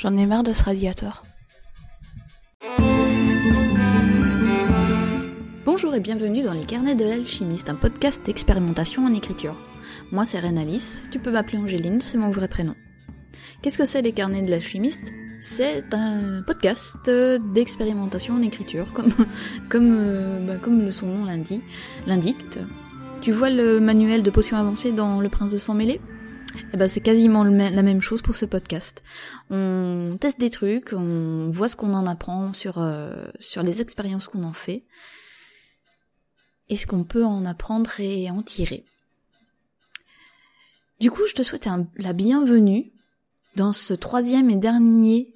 J'en ai marre de ce radiateur. Bonjour et bienvenue dans les carnets de l'alchimiste, un podcast d'expérimentation en écriture. Moi c'est Renalis, tu peux m'appeler Angéline, c'est mon vrai prénom. Qu'est-ce que c'est les carnets de l'alchimiste? C'est un podcast d'expérimentation en écriture, comme, comme, euh, bah, comme le son nom l'indique. Tu vois le manuel de potions avancées dans Le Prince de Sang Mêlé? Eh ben, c'est quasiment la même chose pour ce podcast. On teste des trucs, on voit ce qu'on en apprend sur, euh, sur les expériences qu'on en fait, et ce qu'on peut en apprendre et en tirer. Du coup, je te souhaite la bienvenue dans ce troisième et dernier,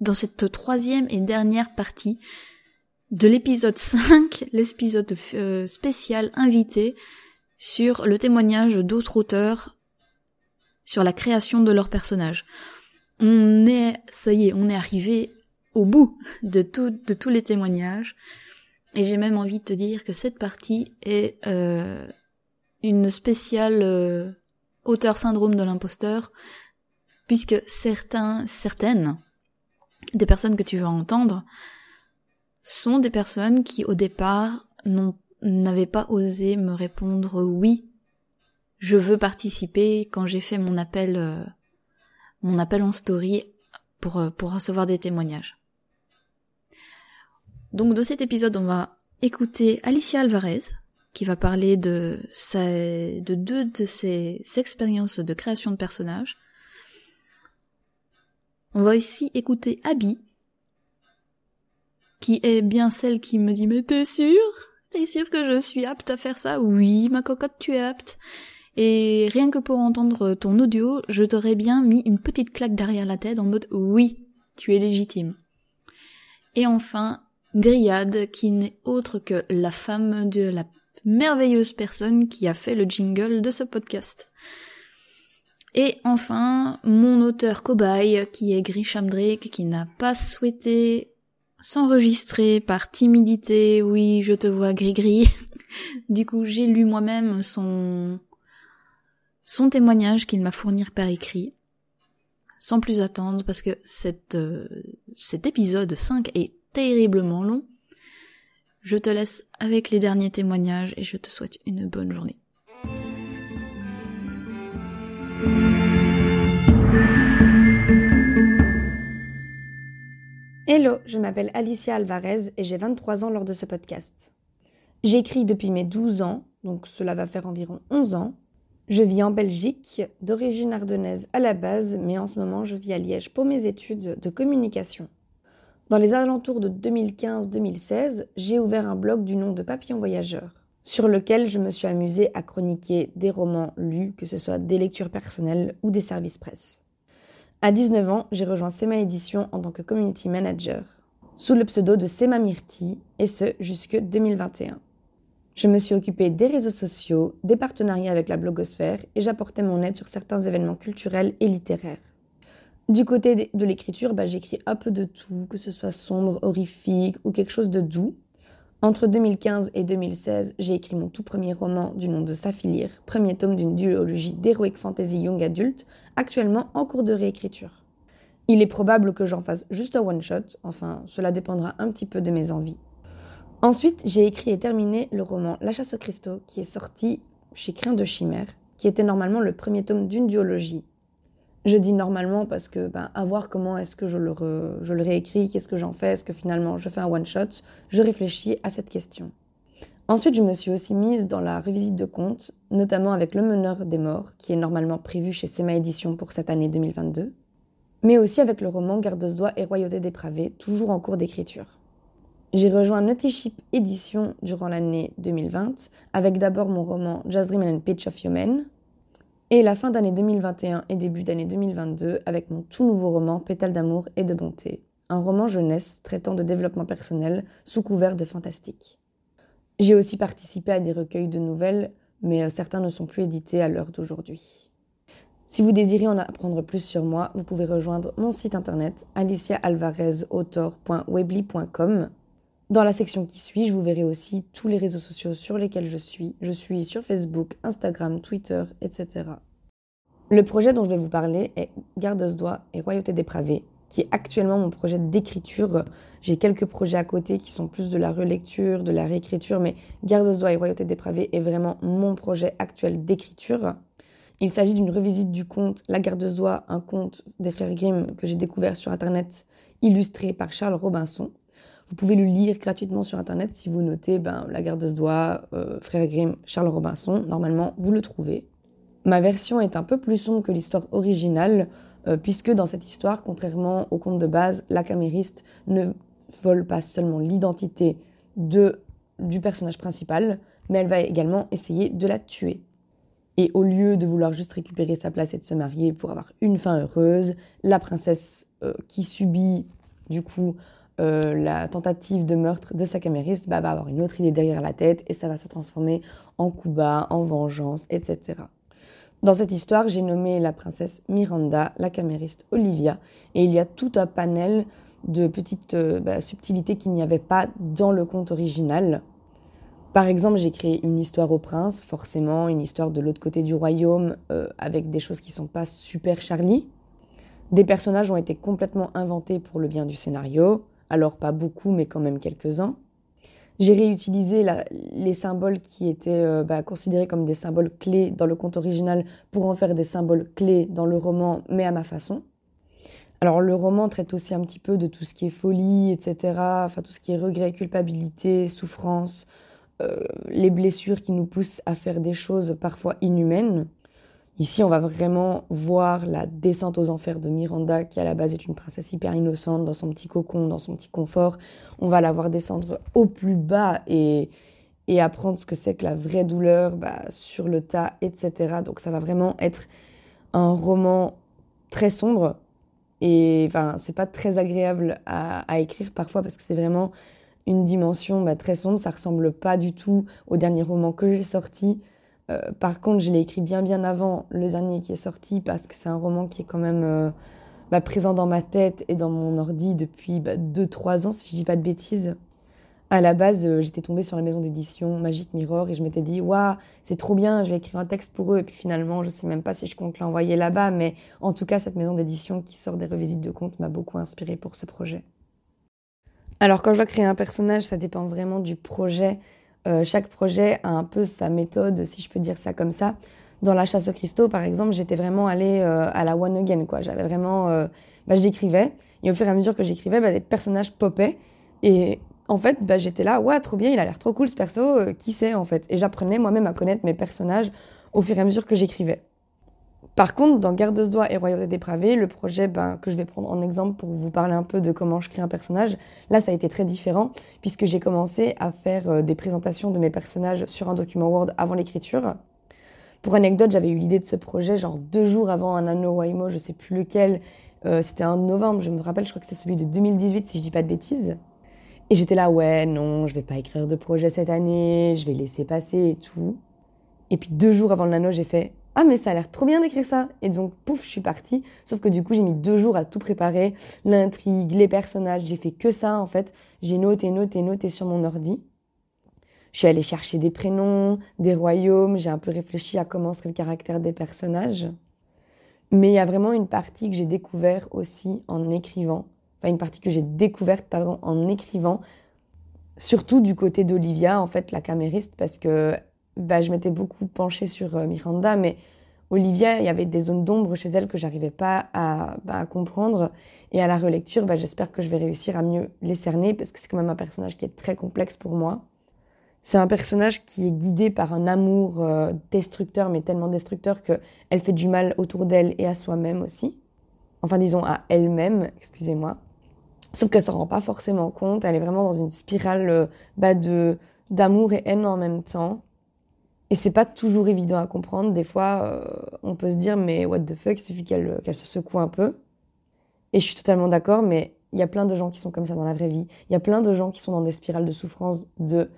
dans cette troisième et dernière partie de l'épisode 5, l'épisode euh, spécial invité sur le témoignage d'autres auteurs sur la création de leurs personnages. On est, ça y est, on est arrivé au bout de tous les témoignages. Et j'ai même envie de te dire que cette partie est euh, une spéciale euh, auteur syndrome de l'imposteur, puisque certains, certaines des personnes que tu vas entendre sont des personnes qui au départ n'avaient pas osé me répondre oui je veux participer quand j'ai fait mon appel euh, mon appel en story pour euh, pour recevoir des témoignages. Donc dans cet épisode, on va écouter Alicia Alvarez qui va parler de de deux de ses expériences de création de personnages. On va aussi écouter Abby qui est bien celle qui me dit mais t'es sûr T'es sûr que je suis apte à faire ça Oui, ma cocotte, tu es apte. Et rien que pour entendre ton audio, je t'aurais bien mis une petite claque derrière la tête en mode oui, tu es légitime. Et enfin, Dryad, qui n'est autre que la femme de la merveilleuse personne qui a fait le jingle de ce podcast. Et enfin, mon auteur cobaye, qui est Grisham Drake, qui n'a pas souhaité s'enregistrer par timidité, oui, je te vois gris-gris. du coup, j'ai lu moi-même son, son témoignage qu'il m'a fourni par écrit, sans plus attendre, parce que euh, cet épisode 5 est terriblement long. Je te laisse avec les derniers témoignages et je te souhaite une bonne journée. Hello, je m'appelle Alicia Alvarez et j'ai 23 ans lors de ce podcast. J'écris depuis mes 12 ans, donc cela va faire environ 11 ans, je vis en Belgique, d'origine ardennaise à la base, mais en ce moment je vis à Liège pour mes études de communication. Dans les alentours de 2015-2016, j'ai ouvert un blog du nom de Papillon Voyageur, sur lequel je me suis amusée à chroniquer des romans lus, que ce soit des lectures personnelles ou des services presse. À 19 ans, j'ai rejoint Sema Édition en tant que community manager, sous le pseudo de Sema Myrti, et ce jusque 2021. Je me suis occupée des réseaux sociaux, des partenariats avec la blogosphère et j'apportais mon aide sur certains événements culturels et littéraires. Du côté de l'écriture, bah, j'écris un peu de tout, que ce soit sombre, horrifique ou quelque chose de doux. Entre 2015 et 2016, j'ai écrit mon tout premier roman du nom de Saphir, premier tome d'une duologie d'heroic fantasy young adulte, actuellement en cours de réécriture. Il est probable que j'en fasse juste un one-shot, enfin cela dépendra un petit peu de mes envies. Ensuite, j'ai écrit et terminé le roman La chasse au Christo, qui est sorti chez Crin de Chimère, qui était normalement le premier tome d'une duologie. Je dis normalement parce que, ben, à voir comment est-ce que je le, réécris, qu'est-ce que j'en fais, est-ce que finalement je fais un one-shot, je réfléchis à cette question. Ensuite, je me suis aussi mise dans la revisite de contes, notamment avec Le Meneur des Morts, qui est normalement prévu chez Sema Édition pour cette année 2022, mais aussi avec le roman Garde-Doigt et Royauté dépravée, toujours en cours d'écriture. J'ai rejoint Naughty Ship Édition durant l'année 2020 avec d'abord mon roman Just Dream and Pitch of Human et la fin d'année 2021 et début d'année 2022 avec mon tout nouveau roman Pétale d'amour et de bonté, un roman jeunesse traitant de développement personnel sous couvert de fantastique. J'ai aussi participé à des recueils de nouvelles, mais euh, certains ne sont plus édités à l'heure d'aujourd'hui. Si vous désirez en apprendre plus sur moi, vous pouvez rejoindre mon site internet aliciaalvarezautor.webly.com dans la section qui suit, je vous verrai aussi tous les réseaux sociaux sur lesquels je suis. Je suis sur Facebook, Instagram, Twitter, etc. Le projet dont je vais vous parler est Garde-doigt et Royauté dépravée, qui est actuellement mon projet d'écriture. J'ai quelques projets à côté qui sont plus de la relecture, de la réécriture, mais Garde-Zoie et Royauté dépravée est vraiment mon projet actuel d'écriture. Il s'agit d'une revisite du conte La Garde-Zoie, un conte des frères Grimm que j'ai découvert sur Internet, illustré par Charles Robinson. Vous pouvez le lire gratuitement sur Internet si vous notez ben, La Garde-Zoie, euh, Frères Grimm, Charles Robinson. Normalement, vous le trouvez. Ma version est un peu plus sombre que l'histoire originale, euh, puisque dans cette histoire, contrairement au conte de base, la camériste ne vole pas seulement l'identité de, du personnage principal, mais elle va également essayer de la tuer. Et au lieu de vouloir juste récupérer sa place et de se marier pour avoir une fin heureuse, la princesse euh, qui subit du coup euh, la tentative de meurtre de sa camériste bah, va avoir une autre idée derrière la tête et ça va se transformer en coup bas, en vengeance, etc. Dans cette histoire, j'ai nommé la princesse Miranda, la camériste Olivia, et il y a tout un panel de petites euh, bah, subtilités qu'il n'y avait pas dans le conte original. Par exemple, j'ai créé une histoire au prince, forcément une histoire de l'autre côté du royaume, euh, avec des choses qui sont pas super Charlie. Des personnages ont été complètement inventés pour le bien du scénario, alors pas beaucoup, mais quand même quelques-uns. J'ai réutilisé les symboles qui étaient euh, bah, considérés comme des symboles clés dans le conte original pour en faire des symboles clés dans le roman, mais à ma façon. Alors le roman traite aussi un petit peu de tout ce qui est folie, etc. Enfin tout ce qui est regret, culpabilité, souffrance, euh, les blessures qui nous poussent à faire des choses parfois inhumaines. Ici, on va vraiment voir la descente aux enfers de Miranda, qui à la base est une princesse hyper innocente, dans son petit cocon, dans son petit confort. On va la voir descendre au plus bas et, apprendre ce que c'est que la vraie douleur bah, sur le tas, etc. Donc ça va vraiment être un roman très sombre, et enfin, c'est pas très agréable à, écrire parfois parce que c'est vraiment une dimension bah, très sombre. Ça ressemble pas du tout au dernier roman que j'ai sorti. Euh, par contre, je l'ai écrit bien bien avant le dernier qui est sorti parce que c'est un roman qui est quand même euh, bah, présent dans ma tête et dans mon ordi depuis 2-3 bah, ans, si je dis pas de bêtises à la base, euh, j'étais tombée sur la maison d'édition Magic Mirror et je m'étais dit, waouh, c'est trop bien, je vais écrire un texte pour eux. Et puis finalement, je sais même pas si je compte l'envoyer là-bas, mais en tout cas, cette maison d'édition qui sort des revisites de contes m'a beaucoup inspirée pour ce projet. Alors, quand je dois créer un personnage, ça dépend vraiment du projet. Euh, chaque projet a un peu sa méthode, si je peux dire ça comme ça. Dans La chasse aux cristaux, par exemple, j'étais vraiment allée euh, à la one again, quoi. J'avais vraiment. bah, j'écrivais, et au fur et à mesure que j'écrivais, bah, des personnages popaient. Et en fait, bah, j'étais là, ouais, trop bien, il a l'air trop cool ce perso, euh, qui c'est en fait? Et j'apprenais moi-même à connaître mes personnages au fur et à mesure que j'écrivais. Par contre, dans Garde doigt et Royauté dépravée, le projet ben, que je vais prendre en exemple pour vous parler un peu de comment je crée un personnage, là ça a été très différent puisque j'ai commencé à faire euh, des présentations de mes personnages sur un document Word avant l'écriture. Pour anecdote, j'avais eu l'idée de ce projet genre deux jours avant un anneau Waimo, je sais plus lequel. Euh, c'était en novembre, je me rappelle, je crois que c'est celui de 2018 si je dis pas de bêtises. Et j'étais là, ouais, non, je vais pas écrire de projet cette année, je vais laisser passer et tout. Et puis deux jours avant le j'ai fait, ah mais ça a l'air trop bien d'écrire ça. Et donc, pouf, je suis partie. Sauf que du coup, j'ai mis deux jours à tout préparer, l'intrigue, les personnages, j'ai fait que ça en fait. J'ai noté, noté, noté sur mon ordi. Je suis allée chercher des prénoms, des royaumes, j'ai un peu réfléchi à comment serait le caractère des personnages. Mais il y a vraiment une partie que j'ai découvert aussi en écrivant enfin une partie que j'ai découverte pardon, en écrivant, surtout du côté d'Olivia, en fait, la camériste, parce que bah, je m'étais beaucoup penchée sur euh, Miranda, mais Olivia, il y avait des zones d'ombre chez elle que j'arrivais pas à, bah, comprendre. Et à la relecture, bah, j'espère que je vais réussir à mieux les cerner, parce que c'est quand même un personnage qui est très complexe pour moi. C'est un personnage qui est guidé par un amour euh, destructeur, mais tellement destructeur qu'elle fait du mal autour d'elle et à soi-même aussi. Enfin, disons à elle-même, excusez-moi. Sauf qu'elle s'en rend pas forcément compte. Elle est vraiment dans une spirale euh, bah, de d'amour et haine en même temps. Et c'est pas toujours évident à comprendre. Des fois, euh, on peut se dire, mais what the fuck, il suffit qu'elle qu'elle se secoue un peu. Et je suis totalement d'accord, mais il y a plein de gens qui sont comme ça dans la vraie vie. Il y a plein de gens qui sont dans des spirales de souffrance, de.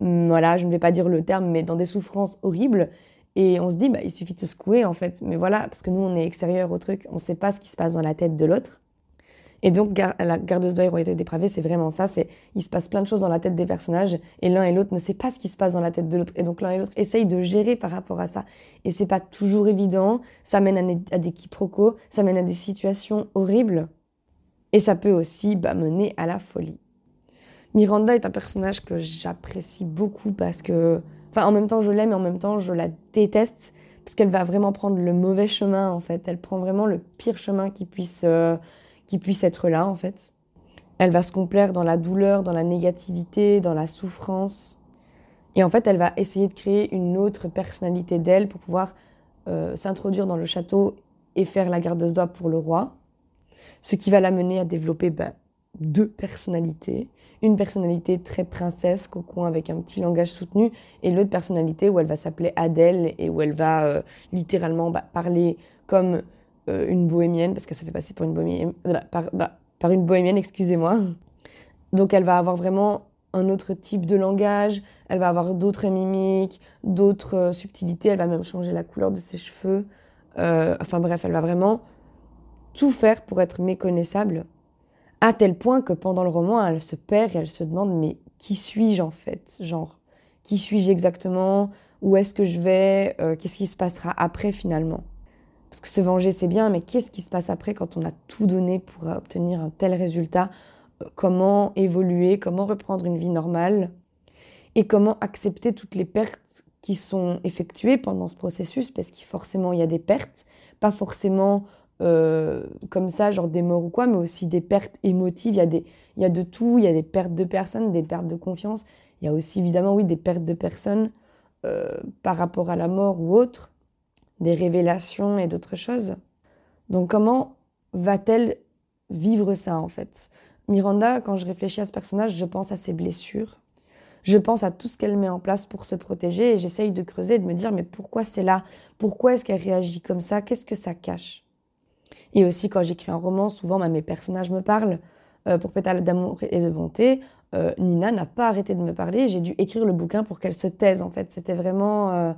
Mm, voilà, je ne vais pas dire le terme, mais dans des souffrances horribles. Et on se dit, bah, il suffit de se secouer, en fait. Mais voilà, parce que nous, on est extérieur au truc, on ne sait pas ce qui se passe dans la tête de l'autre. Et donc, la gardeuse d'oeil royauté dépravée, c'est vraiment ça. C'est il se passe plein de choses dans la tête des personnages et l'un et l'autre ne sait pas ce qui se passe dans la tête de l'autre. Et donc, l'un et l'autre essayent de gérer par rapport à ça. Et c'est pas toujours évident. Ça mène à, des quiproquos, ça mène à des situations horribles. Et ça peut aussi bah, mener à la folie. Miranda est un personnage que j'apprécie beaucoup parce que, enfin, en même temps je l'aime et en même temps je la déteste parce qu'elle va vraiment prendre le mauvais chemin en fait. Elle prend vraiment le pire chemin qui puisse, euh, qui puisse être là en fait. Elle va se complaire dans la douleur, dans la négativité, dans la souffrance. Et en fait, elle va essayer de créer une autre personnalité d'elle pour pouvoir euh, s'introduire dans le château et faire la garde de doigt pour le roi. Ce qui va l'amener à développer bah, deux personnalités une personnalité très princesse, cocon avec un petit langage soutenu, et l'autre personnalité où elle va s'appeler Adèle et où elle va euh, littéralement bah, parler comme euh, une bohémienne, parce qu'elle se fait passer pour une bohémienne, par, bah, par une bohémienne, excusez-moi. Donc elle va avoir vraiment un autre type de langage, elle va avoir d'autres mimiques, d'autres euh, subtilités, elle va même changer la couleur de ses cheveux. enfin bref, elle va vraiment tout faire pour être méconnaissable à tel point que pendant le roman, elle se perd et elle se demande mais qui suis-je en fait? Genre, qui suis-je exactement? Où est-ce que je vais? Euh, Qu'est-ce qui se passera après finalement? Parce que se venger, c'est bien, mais qu'est-ce qui se passe après quand on a tout donné pour obtenir un tel résultat? Euh, Comment évoluer Comment reprendre une vie normale? Et comment accepter toutes les pertes qui sont effectuées pendant ce processus? Parce qu'il forcément, il y a des pertes, pas forcément euh, comme ça, genre des morts ou quoi, mais aussi des pertes émotives. Il y, a de tout, il y a des pertes de personnes, des pertes de confiance. Il y a aussi évidemment, oui, des pertes de personnes euh, par rapport à la mort ou autre, des révélations et d'autres choses. Donc comment va-t-elle vivre ça en fait? Miranda, quand je réfléchis à ce personnage, je pense à ses blessures. Je pense à tout ce qu'elle met en place pour se protéger et j'essaye de creuser, de me dire mais pourquoi c'est là? Pourquoi est-ce qu'elle réagit comme ça? Qu'est-ce que ça cache? Et aussi, quand j'écris un roman, souvent bah, mes personnages me parlent. Euh, pour Pétale d'amour et de bonté, euh, Nina n'a pas arrêté de me parler. J'ai dû écrire le bouquin pour qu'elle se taise, en fait. C'était vraiment. Euh,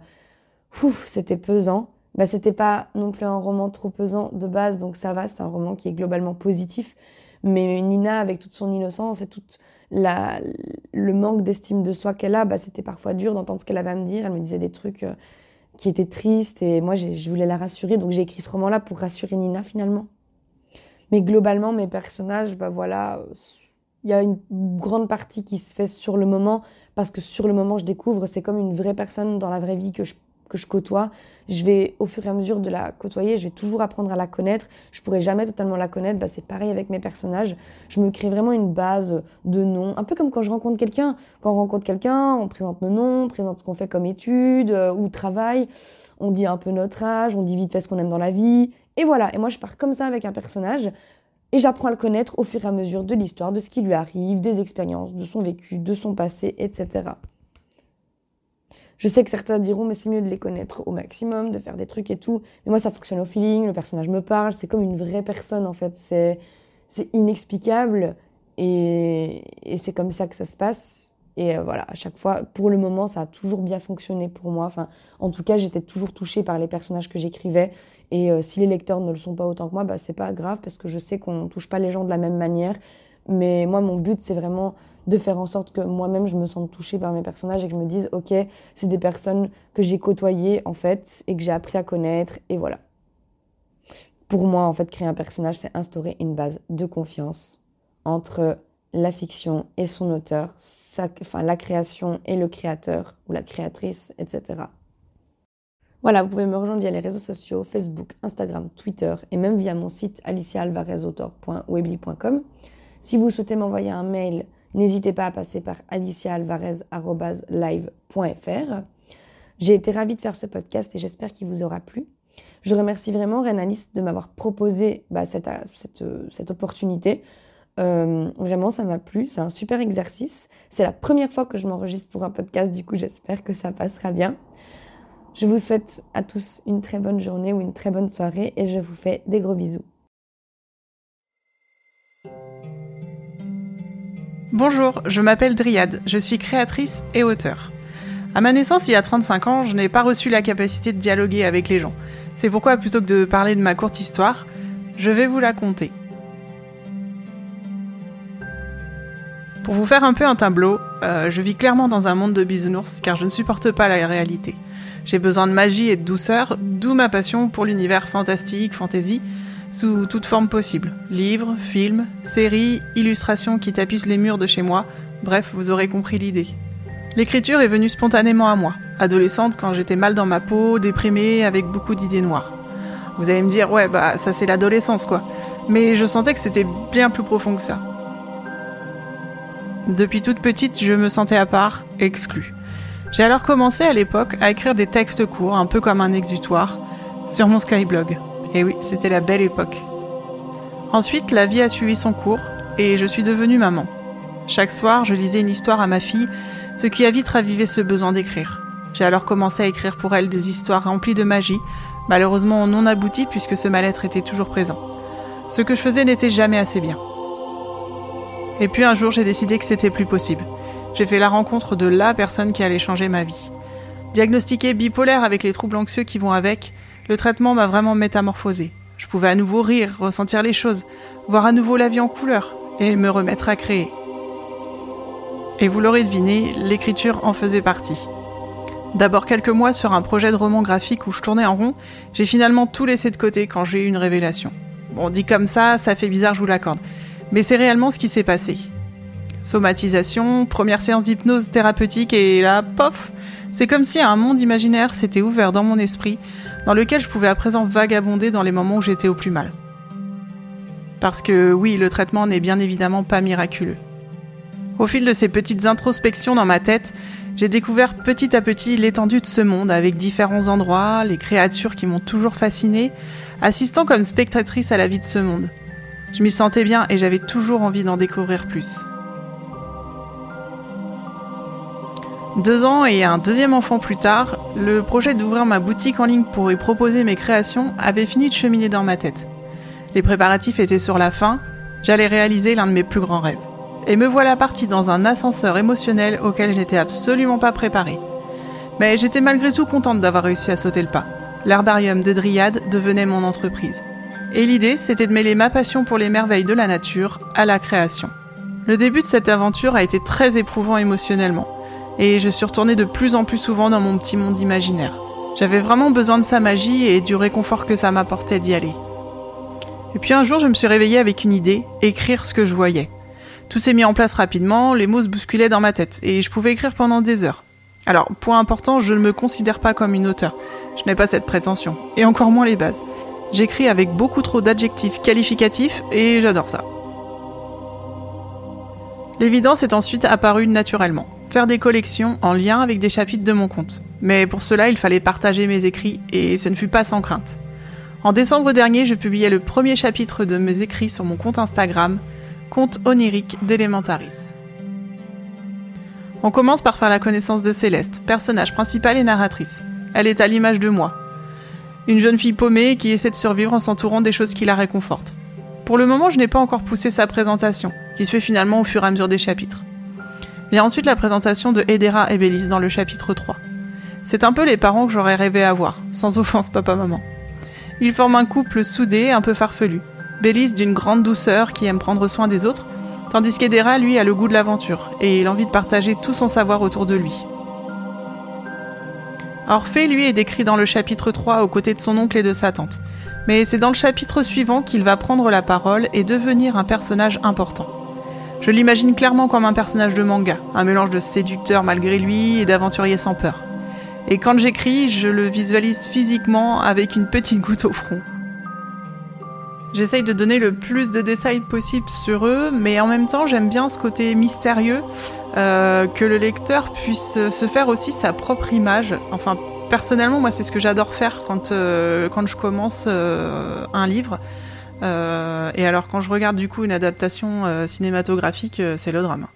c'était pesant. Bah, c'était pas non plus un roman trop pesant de base, donc ça va, c'est un roman qui est globalement positif. Mais Nina, avec toute son innocence et tout le manque d'estime de soi qu'elle a, bah, c'était parfois dur d'entendre ce qu'elle avait à me dire. Elle me disait des trucs qui était triste et moi je voulais la rassurer donc j'ai écrit ce roman là pour rassurer Nina finalement mais globalement mes personnages bah voilà il y a une grande partie qui se fait sur le moment parce que sur le moment je découvre c'est comme une vraie personne dans la vraie vie que je que je côtoie, je vais au fur et à mesure de la côtoyer, je vais toujours apprendre à la connaître. Je pourrai jamais totalement la connaître. Bah, c'est pareil avec mes personnages. Je me crée vraiment une base de noms, un peu comme quand je rencontre quelqu'un. Quand on rencontre quelqu'un, on présente nos noms, on présente ce qu'on fait comme études euh, ou travail. On dit un peu notre âge, on dit vite fait ce qu'on aime dans la vie. Et voilà. Et moi, je pars comme ça avec un personnage. Et j'apprends à le connaître au fur et à mesure de l'histoire, de ce qui lui arrive, des expériences, de son vécu, de son passé, etc. Je sais que certains diront, mais c'est mieux de les connaître au maximum, de faire des trucs et tout. Mais moi, ça fonctionne au feeling, le personnage me parle, c'est comme une vraie personne en fait. C'est, c'est inexplicable et, et c'est comme ça que ça se passe. Et euh, voilà, à chaque fois, pour le moment, ça a toujours bien fonctionné pour moi. Enfin, en tout cas, j'étais toujours touchée par les personnages que j'écrivais. Et euh, si les lecteurs ne le sont pas autant que moi, bah, c'est pas grave parce que je sais qu'on touche pas les gens de la même manière. Mais moi, mon but, c'est vraiment de faire en sorte que moi-même je me sente touchée par mes personnages et que je me dise ok c'est des personnes que j'ai côtoyées en fait et que j'ai appris à connaître et voilà. Pour moi en fait créer un personnage c'est instaurer une base de confiance entre la fiction et son auteur, enfin la création et le créateur ou la créatrice, etc. Voilà, vous pouvez me rejoindre via les réseaux sociaux, Facebook, Instagram, Twitter et même via mon site aliciaalvarezautor.webly.com. Si vous souhaitez m'envoyer un mail N'hésitez pas à passer par aliciaalvarez.live.fr. J'ai été ravie de faire ce podcast et j'espère qu'il vous aura plu. Je remercie vraiment Renalis de m'avoir proposé bah, cette, cette, opportunité. Euh, vraiment, ça m'a plu. C'est un super exercice. C'est la première fois que je m'enregistre pour un podcast, du coup, j'espère que ça passera bien. Je vous souhaite à tous une très bonne journée ou une très bonne soirée et je vous fais des gros bisous. Bonjour, je m'appelle Dryade, je suis créatrice et auteur. À ma naissance, il y a 35 ans, je n'ai pas reçu la capacité de dialoguer avec les gens. C'est pourquoi, plutôt que de parler de ma courte histoire, je vais vous la conter. Pour vous faire un peu un tableau, euh, je vis clairement dans un monde de bisounours car je ne supporte pas la réalité. J'ai besoin de magie et de douceur, d'où ma passion pour l'univers fantastique, fantasy, sous toute forme possible. Livres, films, séries, illustrations qui tapissent les murs de chez moi, bref, vous aurez compris l'idée. L'écriture est venue spontanément à moi, adolescente quand j'étais mal dans ma peau, déprimée, avec beaucoup d'idées noires. Vous allez me dire, ouais, bah ça c'est l'adolescence quoi. Mais je sentais que c'était bien plus profond que ça. Depuis toute petite, je me sentais à part, exclue. J'ai alors commencé à l'époque à écrire des textes courts, un peu comme un exutoire, sur mon Skyblog. Et oui, c'était la belle époque. Ensuite, la vie a suivi son cours et je suis devenue maman. Chaque soir, je lisais une histoire à ma fille, ce qui a vite ravivé ce besoin d'écrire. J'ai alors commencé à écrire pour elle des histoires remplies de magie, malheureusement non abouties puisque ce mal-être était toujours présent. Ce que je faisais n'était jamais assez bien. Et puis un jour, j'ai décidé que c'était plus possible. J'ai fait la rencontre de la personne qui allait changer ma vie. Diagnostiquée bipolaire avec les troubles anxieux qui vont avec, le traitement m'a vraiment métamorphosé. Je pouvais à nouveau rire, ressentir les choses, voir à nouveau la vie en couleur et me remettre à créer. Et vous l'aurez deviné, l'écriture en faisait partie. D'abord quelques mois sur un projet de roman graphique où je tournais en rond, j'ai finalement tout laissé de côté quand j'ai eu une révélation. Bon, dit comme ça, ça fait bizarre, je vous l'accorde. Mais c'est réellement ce qui s'est passé. Somatisation, première séance d'hypnose thérapeutique et là, pof C'est comme si un monde imaginaire s'était ouvert dans mon esprit, dans lequel je pouvais à présent vagabonder dans les moments où j'étais au plus mal. Parce que oui, le traitement n'est bien évidemment pas miraculeux. Au fil de ces petites introspections dans ma tête, j'ai découvert petit à petit l'étendue de ce monde avec différents endroits, les créatures qui m'ont toujours fascinée, assistant comme spectatrice à la vie de ce monde. Je m'y sentais bien et j'avais toujours envie d'en découvrir plus. Deux ans et un deuxième enfant plus tard, le projet d'ouvrir ma boutique en ligne pour y proposer mes créations avait fini de cheminer dans ma tête. Les préparatifs étaient sur la fin, j'allais réaliser l'un de mes plus grands rêves. Et me voilà partie dans un ascenseur émotionnel auquel je n'étais absolument pas préparée. Mais j'étais malgré tout contente d'avoir réussi à sauter le pas. L'herbarium de Dryade devenait mon entreprise. Et l'idée, c'était de mêler ma passion pour les merveilles de la nature à la création. Le début de cette aventure a été très éprouvant émotionnellement, et je suis retournée de plus en plus souvent dans mon petit monde imaginaire. J'avais vraiment besoin de sa magie et du réconfort que ça m'apportait d'y aller. Et puis un jour, je me suis réveillée avec une idée, écrire ce que je voyais. Tout s'est mis en place rapidement, les mots se bousculaient dans ma tête, et je pouvais écrire pendant des heures. Alors, point important, je ne me considère pas comme une auteure. Je n'ai pas cette prétention, et encore moins les bases. J'écris avec beaucoup trop d'adjectifs qualificatifs et j'adore ça. L'évidence est ensuite apparue naturellement. Faire des collections en lien avec des chapitres de mon compte. Mais pour cela, il fallait partager mes écrits et ce ne fut pas sans crainte. En décembre dernier, je publiais le premier chapitre de mes écrits sur mon compte Instagram, compte onirique d'Elementaris. On commence par faire la connaissance de Céleste, personnage principal et narratrice. Elle est à l'image de moi, une jeune fille paumée qui essaie de survivre en s'entourant des choses qui la réconfortent. Pour le moment, je n'ai pas encore poussé sa présentation, qui se fait finalement au fur et à mesure des chapitres. Vient ensuite la présentation de Edera et Bélis dans le chapitre 3. C'est un peu les parents que j'aurais rêvé avoir, sans offense papa-maman. Ils forment un couple soudé, un peu farfelu. Bélis d'une grande douceur qui aime prendre soin des autres, tandis qu'Edera, lui, a le goût de l'aventure et l'envie de partager tout son savoir autour de lui. Orphée, lui, est décrit dans le chapitre 3 aux côtés de son oncle et de sa tante. Mais c'est dans le chapitre suivant qu'il va prendre la parole et devenir un personnage important. Je l'imagine clairement comme un personnage de manga, un mélange de séducteur malgré lui et d'aventurier sans peur. Et quand j'écris, je le visualise physiquement avec une petite goutte au front. J'essaye de donner le plus de détails possible sur eux, mais en même temps j'aime bien ce côté mystérieux, euh, que le lecteur puisse se faire aussi sa propre image. Enfin, personnellement, moi c'est ce que j'adore faire quand, euh, quand je commence euh, un livre. Et alors quand je regarde du coup une adaptation cinématographique, c'est le drame.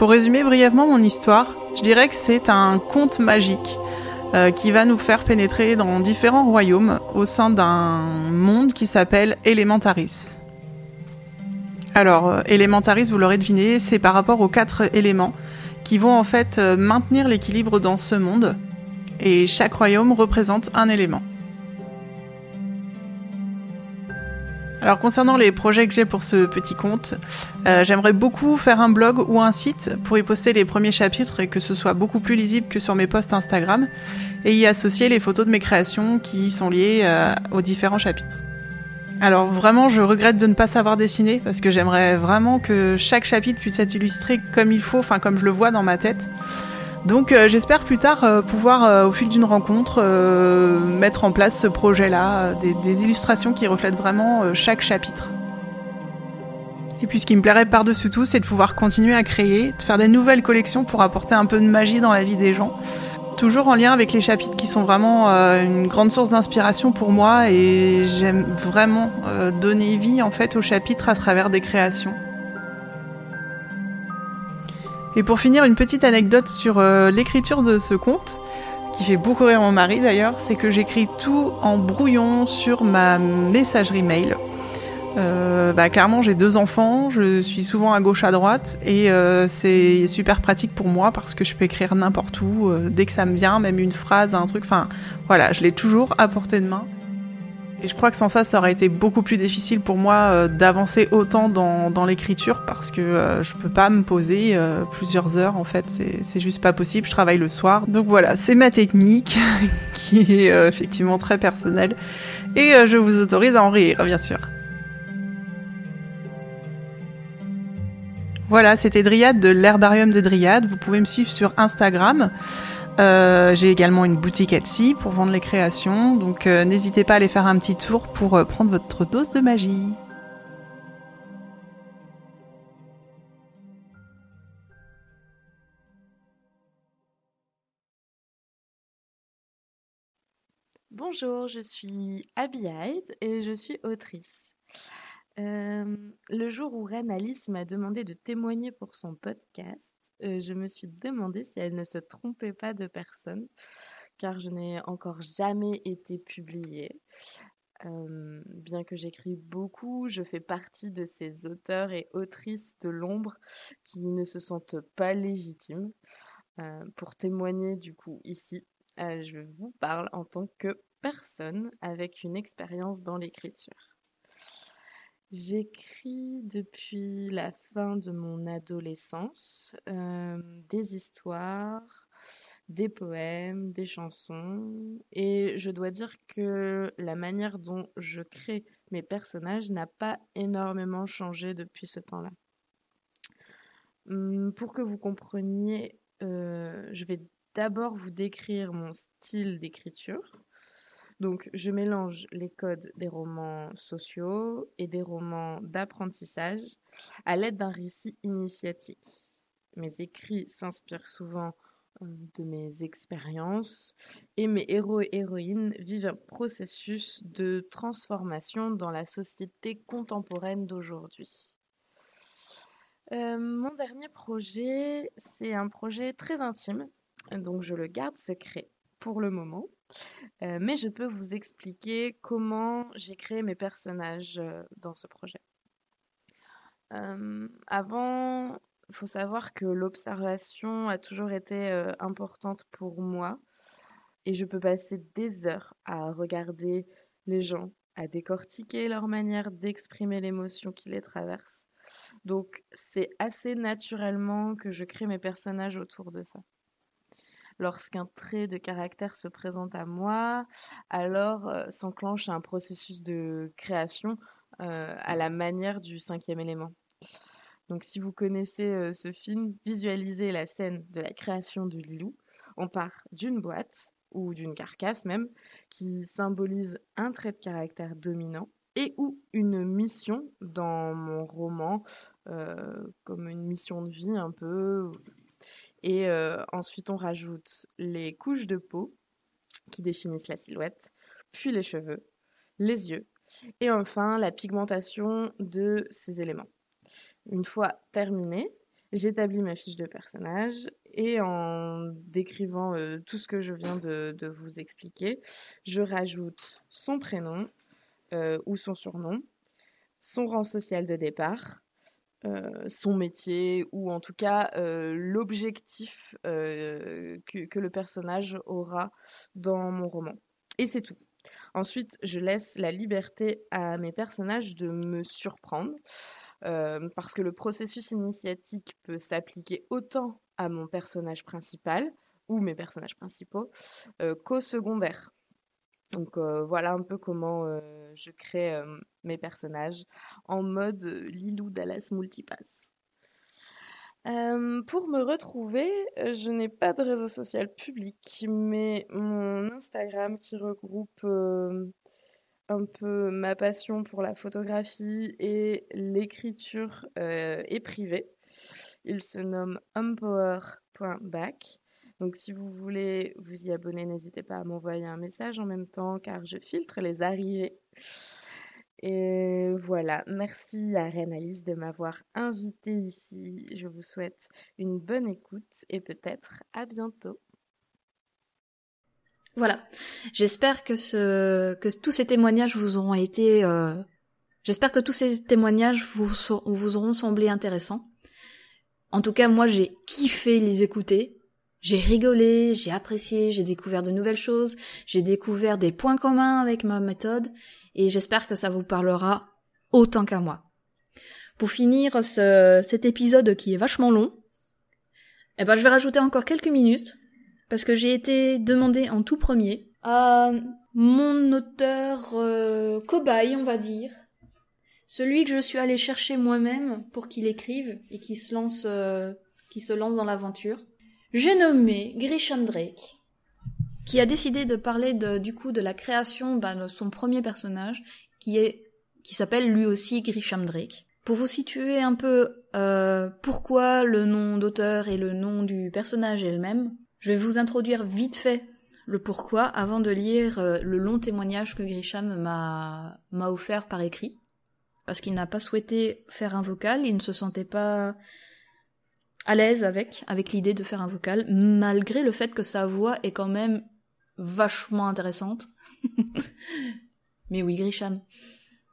Pour résumer brièvement mon histoire, je dirais que c'est un conte magique euh, qui va nous faire pénétrer dans différents royaumes au sein d'un monde qui s'appelle Elementaris. Alors, euh, Elementaris, vous l'aurez deviné, c'est par rapport aux quatre éléments qui vont en fait euh, maintenir l'équilibre dans ce monde. Et chaque royaume représente un élément. Alors concernant les projets que j'ai pour ce petit compte, euh, j'aimerais beaucoup faire un blog ou un site pour y poster les premiers chapitres et que ce soit beaucoup plus lisible que sur mes posts Instagram et y associer les photos de mes créations qui sont liées euh, aux différents chapitres. Alors vraiment, je regrette de ne pas savoir dessiner parce que j'aimerais vraiment que chaque chapitre puisse être illustré comme il faut, enfin comme je le vois dans ma tête. Donc euh, j'espère plus tard euh, pouvoir, euh, au fil d'une rencontre, mettre en place ce projet-là, des, des, illustrations qui reflètent vraiment chaque chapitre. Et puis ce qui me plairait par-dessus tout, c'est de pouvoir continuer à créer, de faire des nouvelles collections pour apporter un peu de magie dans la vie des gens. Toujours en lien avec les chapitres qui sont vraiment une grande source d'inspiration pour moi et j'aime vraiment donner vie en fait aux chapitres à travers des créations. Et pour finir, une petite anecdote sur euh, l'écriture de ce conte, qui fait beaucoup rire mon mari d'ailleurs, c'est que j'écris tout en brouillon sur ma messagerie mail. Euh, bah, clairement, j'ai deux enfants, je suis souvent à gauche à droite et euh, c'est super pratique pour moi parce que je peux écrire n'importe où, dès que ça me vient, même une phrase, un truc, enfin voilà, je l'ai toujours à portée de main. Et je crois que sans ça, ça aurait été beaucoup plus difficile pour moi euh, d'avancer autant dans, dans l'écriture parce que euh, je peux pas me poser euh, plusieurs heures en fait, c'est juste pas possible. Je travaille le soir. Donc voilà, c'est ma technique qui est effectivement très personnelle et je vous autorise à en rire, bien sûr. Voilà, c'était Dryade de l'herbarium de Dryade. Vous pouvez me suivre sur Instagram. Euh, j'ai également une boutique Etsy pour vendre les créations, donc euh, n'hésitez pas à aller faire un petit tour pour euh, prendre votre dose de magie. Bonjour, je suis Abby Hyde et je suis autrice. le jour où Reine Alice m'a demandé de témoigner pour son podcast, je me suis demandé si elle ne se trompait pas de personne, car je n'ai encore jamais été publiée. bien que j'écris beaucoup, je fais partie de ces auteurs et autrices de l'ombre qui ne se sentent pas légitimes. pour témoigner du coup ici, je vous parle en tant que personne avec une expérience dans l'écriture. J'écris depuis la fin de mon adolescence des histoires, des poèmes, des chansons, et je dois dire que la manière dont je crée mes personnages n'a pas énormément changé depuis ce temps-là. Mmh, pour que vous compreniez, je vais d'abord vous décrire mon style d'écriture. Donc, je mélange les codes des romans sociaux et des romans d'apprentissage à l'aide d'un récit initiatique. Mes écrits s'inspirent souvent euh, de mes expériences et mes héros et héroïnes vivent un processus de transformation dans la société contemporaine d'aujourd'hui. Euh, mon dernier projet, c'est un projet très intime, donc je le garde secret pour le moment. Euh, mais je peux vous expliquer comment j'ai créé mes personnages euh, dans ce projet. Euh, avant, il faut savoir que l'observation a toujours été importante pour moi et je peux passer des heures à regarder les gens, à décortiquer leur manière d'exprimer l'émotion qui les traverse. Donc c'est assez naturellement que je crée mes personnages autour de ça lorsqu'un trait de caractère se présente à moi, alors s'enclenche un processus de création à la manière du cinquième élément. Donc si vous connaissez ce film, visualisez la scène de la création du loup. On part d'une boîte ou d'une carcasse même qui symbolise un trait de caractère dominant et ou une mission dans mon roman, comme une mission de vie un peu, et euh, ensuite, on rajoute les couches de peau qui définissent la silhouette, puis les cheveux, les yeux, et enfin la pigmentation de ces éléments. Une fois terminé, j'établis ma fiche de personnage et en décrivant euh, tout ce que je viens de, vous expliquer, je rajoute son prénom euh, ou son surnom, son rang social de départ, euh, son métier ou en tout cas euh, l'objectif euh, que, le personnage aura dans mon roman. Et c'est tout. Ensuite, je laisse la liberté à mes personnages de me surprendre. Parce que le processus initiatique peut s'appliquer autant à mon personnage principal ou mes personnages principaux qu'au secondaire. Donc euh, voilà un peu comment je crée mes personnages en mode Lilou Dallas Multipass. pour me retrouver, je n'ai pas de réseau social public, mais mon Instagram qui regroupe un peu ma passion pour la photographie et l'écriture euh, est privée. Il se nomme empower.back. Donc si vous voulez vous y abonner, n'hésitez pas à m'envoyer un message en même temps car je filtre les arrivées. Et voilà, merci à Reine Alice de m'avoir invité ici. Je vous souhaite une bonne écoute et peut-être à bientôt. Voilà. J'espère que tous ces témoignages vous auront été euh, j'espère que tous ces témoignages vous vous auront semblé intéressants. En tout cas, moi j'ai kiffé les écouter. J'ai rigolé, j'ai apprécié, j'ai découvert de nouvelles choses, j'ai découvert des points communs avec ma méthode et j'espère que ça vous parlera autant qu'à moi. Pour finir ce, cet épisode qui est vachement long, eh ben je vais rajouter encore quelques minutes parce que j'ai été demandé en tout premier à mon auteur euh, cobaye, on va dire, celui que je suis allé chercher moi-même pour qu'il écrive et qu'il se lance, euh, qui se lance dans l'aventure. J'ai nommé Grisham Drake, qui a décidé de parler du coup de la création bah, de son premier personnage, qui est qui s'appelle lui aussi Grisham Drake. Pour vous situer un peu euh, pourquoi le nom d'auteur et le nom du personnage est le même, je vais vous introduire vite fait le pourquoi avant de lire euh, le long témoignage que Grisham m'a m'a offert par écrit parce qu'il n'a pas souhaité faire un vocal, il ne se sentait pas à l'aise avec avec l'idée de faire un vocal malgré le fait que sa voix est quand même vachement intéressante. Mais oui, Grisham.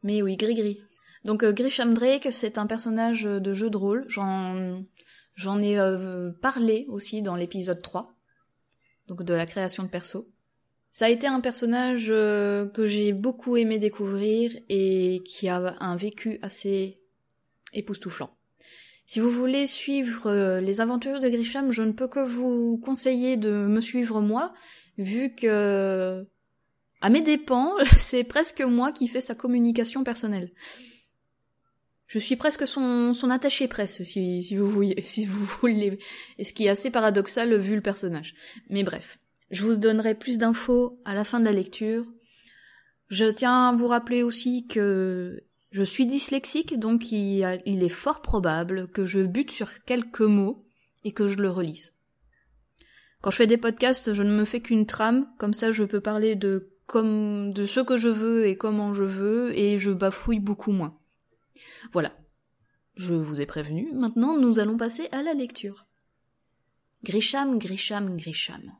Mais oui, Gris Donc euh, Grisham Drake, c'est un personnage de jeu de rôle. J'en j'en ai euh, parlé aussi dans l'épisode 3 donc de la création de perso. Ça a été un personnage euh, que j'ai beaucoup aimé découvrir et qui a un vécu assez époustouflant. Si vous voulez suivre euh, les aventures de Grisham, je ne peux que vous conseiller de me suivre moi, vu que à mes dépens, c'est presque moi qui fais sa communication personnelle. Je suis presque son, attaché presse, si, si vous voulez, si vous voulez, et ce qui est assez paradoxal vu le personnage. Mais bref, je vous donnerai plus d'infos à la fin de la lecture. Je tiens à vous rappeler aussi que je suis dyslexique, donc il, est fort probable que je bute sur quelques mots et que je le relise. Quand je fais des podcasts, je ne me fais qu'une trame, comme ça je peux parler de comme de ce que je veux et comment je veux et je bafouille beaucoup moins. Voilà. Je vous ai prévenu, maintenant nous allons passer à la lecture. Grisham, Grisham, Grisham.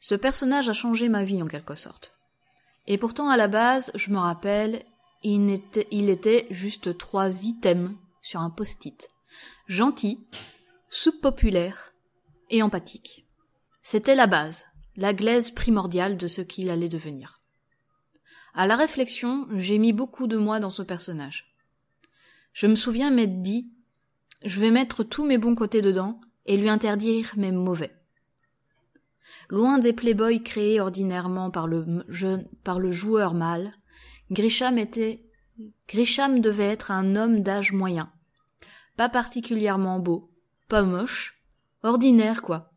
Ce personnage a changé ma vie en quelque sorte. Et pourtant à la base, je me rappelle, il était, juste trois items sur un post-it. Gentil, sous-populaire et empathique. C'était la base, la glaise primordiale de ce qu'il allait devenir. À la réflexion, j'ai mis beaucoup de moi dans ce personnage. Je me souviens m'être dit je vais mettre tous mes bons côtés dedans et lui interdire mes mauvais. Loin des playboys créés ordinairement par le joueur mâle, Grisham était, Grisham devait être un homme d'âge moyen. Pas particulièrement beau, pas moche, ordinaire quoi.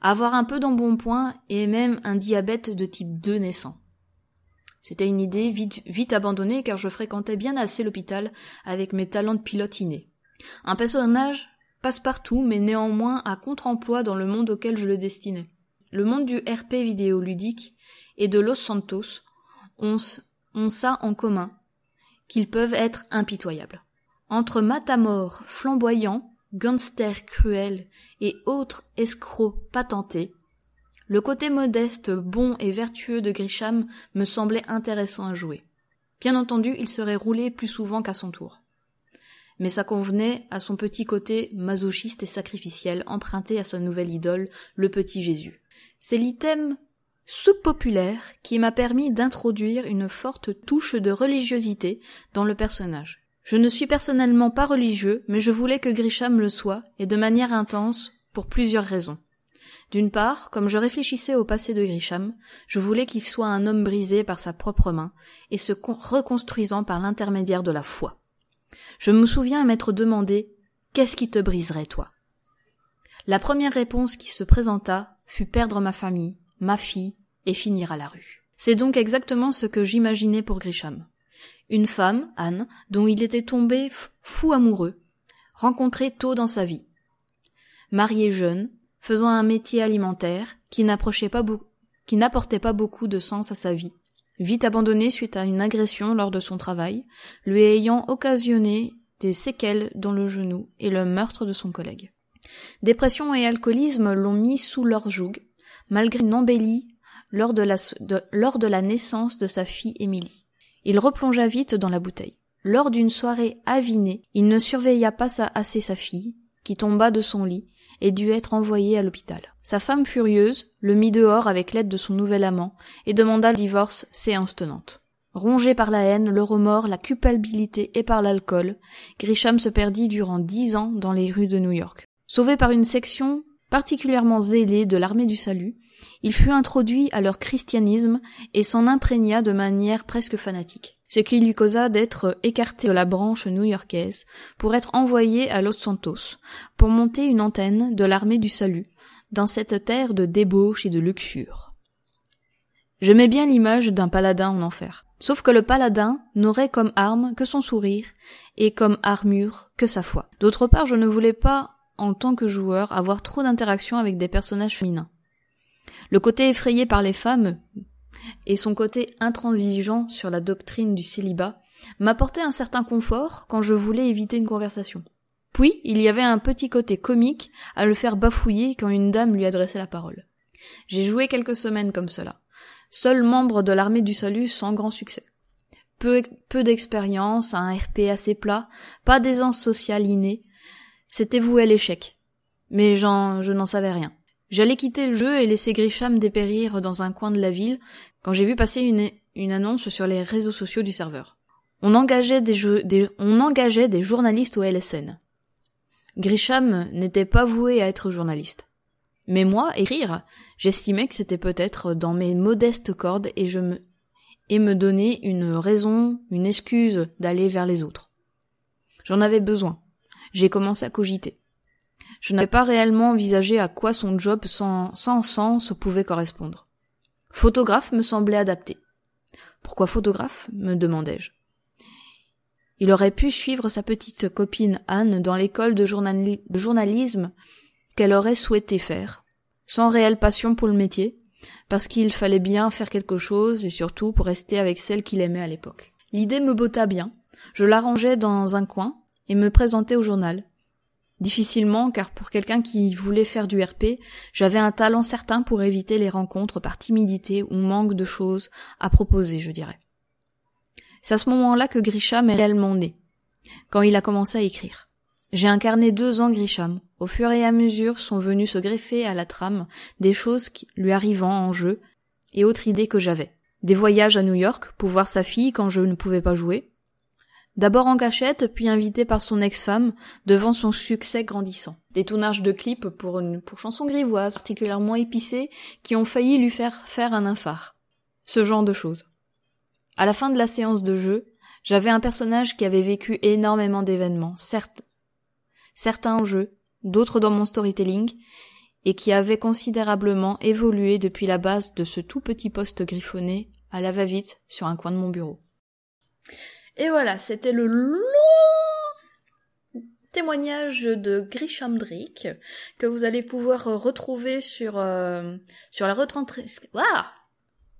Avoir un peu d'embonpoint et même un diabète de type 2 naissant. C'était une idée vite, vite abandonnée car je fréquentais bien assez l'hôpital avec mes talents de pilote innés. Un personnage passe-partout mais néanmoins à contre-emploi dans le monde auquel je le destinais. Le monde du RP vidéoludique et de Los Santos ont, ont ça en commun, qu'ils peuvent être impitoyables. Entre matamor flamboyants, gangsters cruels et autres escrocs patentés, le côté modeste, bon et vertueux de Grisham me semblait intéressant à jouer. Bien entendu, il serait roulé plus souvent qu'à son tour. Mais ça convenait à son petit côté masochiste et sacrificiel emprunté à sa nouvelle idole, le petit Jésus. C'est l'item subpopulaire qui m'a permis d'introduire une forte touche de religiosité dans le personnage. Je ne suis personnellement pas religieux, mais je voulais que Grisham le soit, et de manière intense, pour plusieurs raisons. D'une part, comme je réfléchissais au passé de Grisham, je voulais qu'il soit un homme brisé par sa propre main, et se reconstruisant par l'intermédiaire de la foi. Je me souviens m'être demandé Qu'est-ce qui te briserait, toi? La première réponse qui se présenta fut perdre ma famille, ma fille, et finir à la rue. C'est donc exactement ce que j'imaginais pour Grisham. Une femme, Anne, dont il était tombé fou amoureux, rencontrée tôt dans sa vie. Mariée jeune, faisant un métier alimentaire qui n'approchait pas qui n'apportait pas beaucoup de sens à sa vie, vite abandonnée suite à une agression lors de son travail, lui ayant occasionné des séquelles dans le genou et le meurtre de son collègue. Dépression et alcoolisme l'ont mis sous leur joug, malgré une embellie lors de, la, naissance de sa fille Émilie. Il replongea vite dans la bouteille. Lors d'une soirée avinée, il ne surveilla pas assez sa fille, qui tomba de son lit et dut être envoyée à l'hôpital. Sa femme furieuse le mit dehors avec l'aide de son nouvel amant et demanda le divorce séance tenante. Rongé par la haine, le remords, la culpabilité et par l'alcool, Grisham se perdit durant dix ans dans les rues de New York. Sauvé par une section particulièrement zélée de l'armée du salut, il fut introduit à leur christianisme et s'en imprégna de manière presque fanatique, ce qui lui causa d'être écarté de la branche new-yorkaise pour être envoyé à Los Santos pour monter une antenne de l'armée du salut dans cette terre de débauche et de luxure. J'aimais bien l'image d'un paladin en enfer. Sauf que le paladin n'aurait comme arme que son sourire et comme armure que sa foi. D'autre part, je ne voulais pas, en tant que joueur, avoir trop d'interactions avec des personnages féminins. Le côté effrayé par les femmes et son côté intransigeant sur la doctrine du célibat m'apportaient un certain confort quand je voulais éviter une conversation. Puis, il y avait un petit côté comique à le faire bafouiller quand une dame lui adressait la parole. J'ai joué quelques semaines comme cela. Seul membre de l'armée du salut sans grand succès. Peu, peu d'expérience, un RP assez plat, pas d'aisance sociale innée. C'était voué à l'échec. Mais j'en, je n'en savais rien. J'allais quitter le jeu et laisser Grisham dépérir dans un coin de la ville quand j'ai vu passer une, annonce sur les réseaux sociaux du serveur. On engageait des, jeux, des, on engageait des journalistes au LSN. Grisham n'était pas voué à être journaliste. Mais moi, écrire, j'estimais que c'était peut-être dans mes modestes cordes et je me, et me donner une raison, une excuse d'aller vers les autres. J'en avais besoin. J'ai commencé à cogiter. Je n'avais pas réellement envisagé à quoi son job sans, sens pouvait correspondre. Photographe me semblait adapté. Pourquoi photographe? me demandai-je. Il aurait pu suivre sa petite copine Anne dans l'école de, de, journalisme qu'elle aurait souhaité faire, sans réelle passion pour le métier, parce qu'il fallait bien faire quelque chose et surtout pour rester avec celle qu'il aimait à l'époque. L'idée me botta bien, je l'arrangeai dans un coin et me présentai au journal, Difficilement, car pour quelqu'un qui voulait faire du RP, j'avais un talent certain pour éviter les rencontres par timidité ou manque de choses à proposer, je dirais. C'est à ce moment-là que Grisham est réellement né, quand il a commencé à écrire. J'ai incarné deux ans Grisham. Au fur et à mesure sont venus se greffer à la trame des choses lui arrivant en jeu et autres idées que j'avais. Des voyages à New York pour voir sa fille quand je ne pouvais pas jouer, D'abord en cachette, puis invité par son ex-femme, devant son succès grandissant. Des tournages de clips pour une pour chansons grivoises particulièrement épicées qui ont failli lui faire faire un infart. Ce genre de choses. À la fin de la séance de jeu, j'avais un personnage qui avait vécu énormément d'événements, certes, certains en jeu, d'autres dans mon storytelling, et qui avait considérablement évolué depuis la base de ce tout petit poste griffonné à la va-vite sur un coin de mon bureau. Et voilà, c'était le long témoignage de Grisham Drake que vous allez pouvoir retrouver sur euh, sur la retranscription.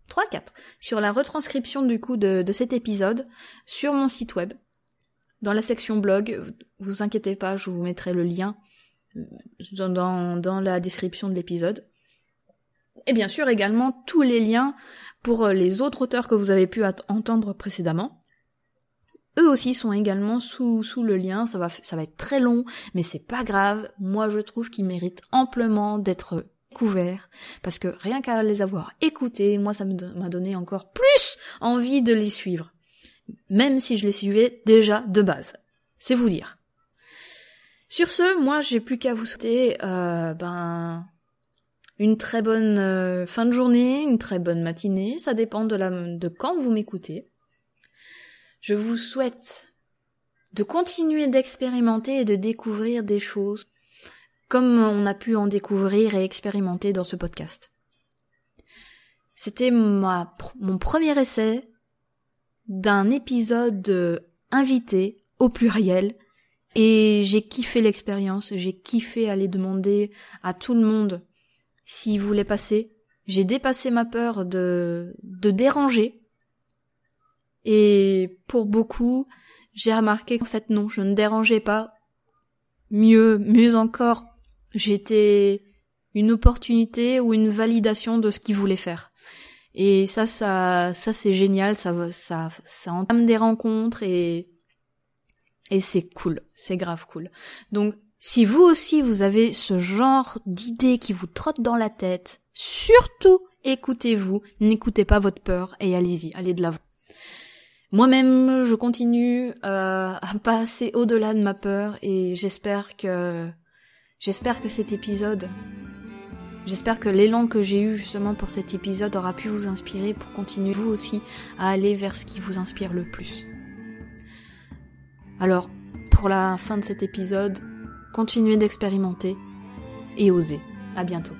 3 4 sur la retranscription du coup de, de cet épisode sur mon site web dans la section blog. Vous inquiétez pas, je vous mettrai le lien euh, dans, dans la description de l'épisode. Et bien sûr également tous les liens pour les autres auteurs que vous avez pu entendre précédemment. Eux aussi sont également sous, sous le lien, ça va, ça va être très long, mais c'est pas grave, moi je trouve qu'ils méritent amplement d'être découvert, parce que rien qu'à les avoir écoutés, moi ça m'a donné encore plus envie de les suivre. Même si je les suivais déjà de base. C'est vous dire. Sur ce, moi j'ai plus qu'à vous souhaiter euh, ben une très bonne euh, fin de journée, une très bonne matinée, ça dépend de, la, de quand vous m'écoutez. Je vous souhaite de continuer d'expérimenter et de découvrir des choses comme on a pu en découvrir et expérimenter dans ce podcast. C'était mon premier essai d'un épisode invité au pluriel et j'ai kiffé l'expérience, j'ai kiffé aller demander à tout le monde s'il voulait passer. J'ai dépassé ma peur de, de déranger. Et pour beaucoup, j'ai remarqué qu'en fait non, je ne dérangeais pas. Mieux, mieux encore, j'étais une opportunité ou une validation de ce qu'ils voulaient faire. Et ça, ça, ça c'est génial, ça, ça, ça entame des rencontres et, et c'est cool, c'est grave cool. Donc, si vous aussi vous avez ce genre d'idées qui vous trottent dans la tête, surtout écoutez-vous, n'écoutez pas votre peur et allez-y, allez de l'avant. Moi-même, je continue euh, à passer au-delà de ma peur et j'espère que j'espère que cet épisode, j'espère que l'élan que j'ai eu justement pour cet épisode aura pu vous inspirer pour continuer vous aussi à aller vers ce qui vous inspire le plus. Alors, pour la fin de cet épisode, continuez d'expérimenter et osez. À bientôt.